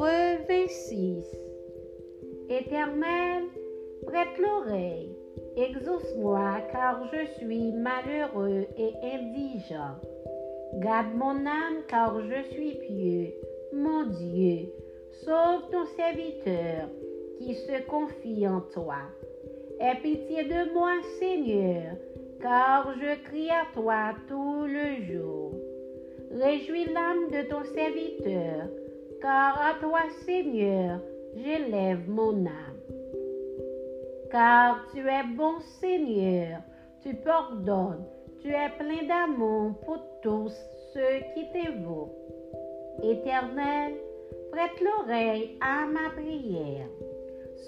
Hébreu 26. Éternel, prête l'oreille, exauce-moi car je suis malheureux et indigent. Garde mon âme car je suis pieux. Mon Dieu, sauve ton serviteur qui se confie en toi. Aie pitié de moi, Seigneur, car je crie à toi tout le jour. Réjouis l'âme de ton serviteur, car à toi, Seigneur, j'élève mon âme. Car tu es bon, Seigneur, tu pardonnes, tu es plein d'amour pour tous ceux qui t'évoquent. Éternel, prête l'oreille à ma prière.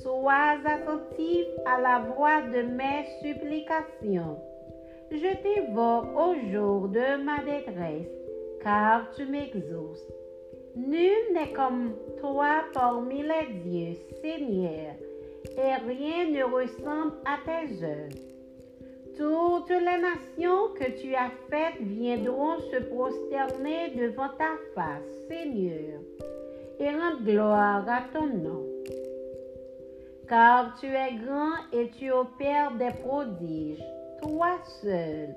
Sois attentif à la voix de mes supplications. Je t'évoque au jour de ma détresse car tu m'exauces. N'est comme toi parmi les dieux, Seigneur, et rien ne ressemble à tes œuvres. Toutes les nations que tu as faites viendront se prosterner devant ta face, Seigneur, et rendre gloire à ton nom. Car tu es grand et tu opères des prodiges. Toi seul,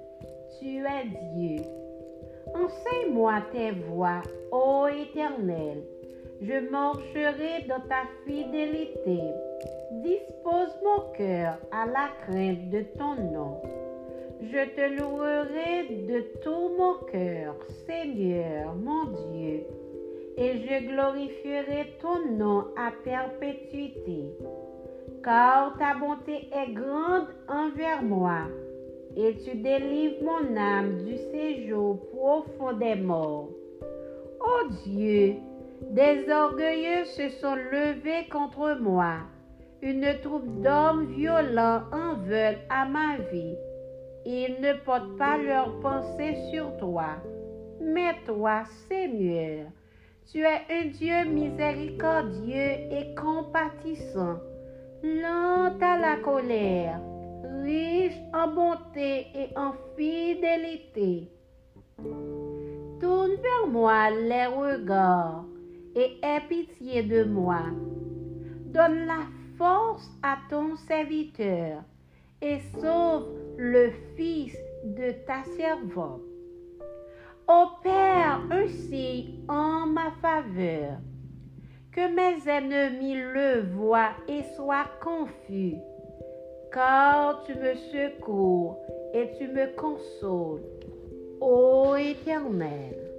tu es Dieu. Enseigne-moi tes voies, ô Éternel. Je marcherai dans ta fidélité. Dispose mon cœur à la crainte de ton nom. Je te louerai de tout mon cœur, Seigneur mon Dieu, et je glorifierai ton nom à perpétuité. Car ta bonté est grande envers moi et tu délivres mon âme du séjour profond des morts. Ô Dieu, des orgueilleux se sont levés contre moi. Une troupe d'hommes violents en veulent à ma vie. Ils ne portent pas leur pensée sur toi. Mais toi, Seigneur, tu es un Dieu miséricordieux et compatissant, lent à la colère riche en bonté et en fidélité. Tourne vers moi les regards et aie pitié de moi. Donne la force à ton serviteur et sauve le fils de ta servante. Opère ainsi en ma faveur, que mes ennemis le voient et soient confus car tu me secours et tu me consoles, ô Éternel.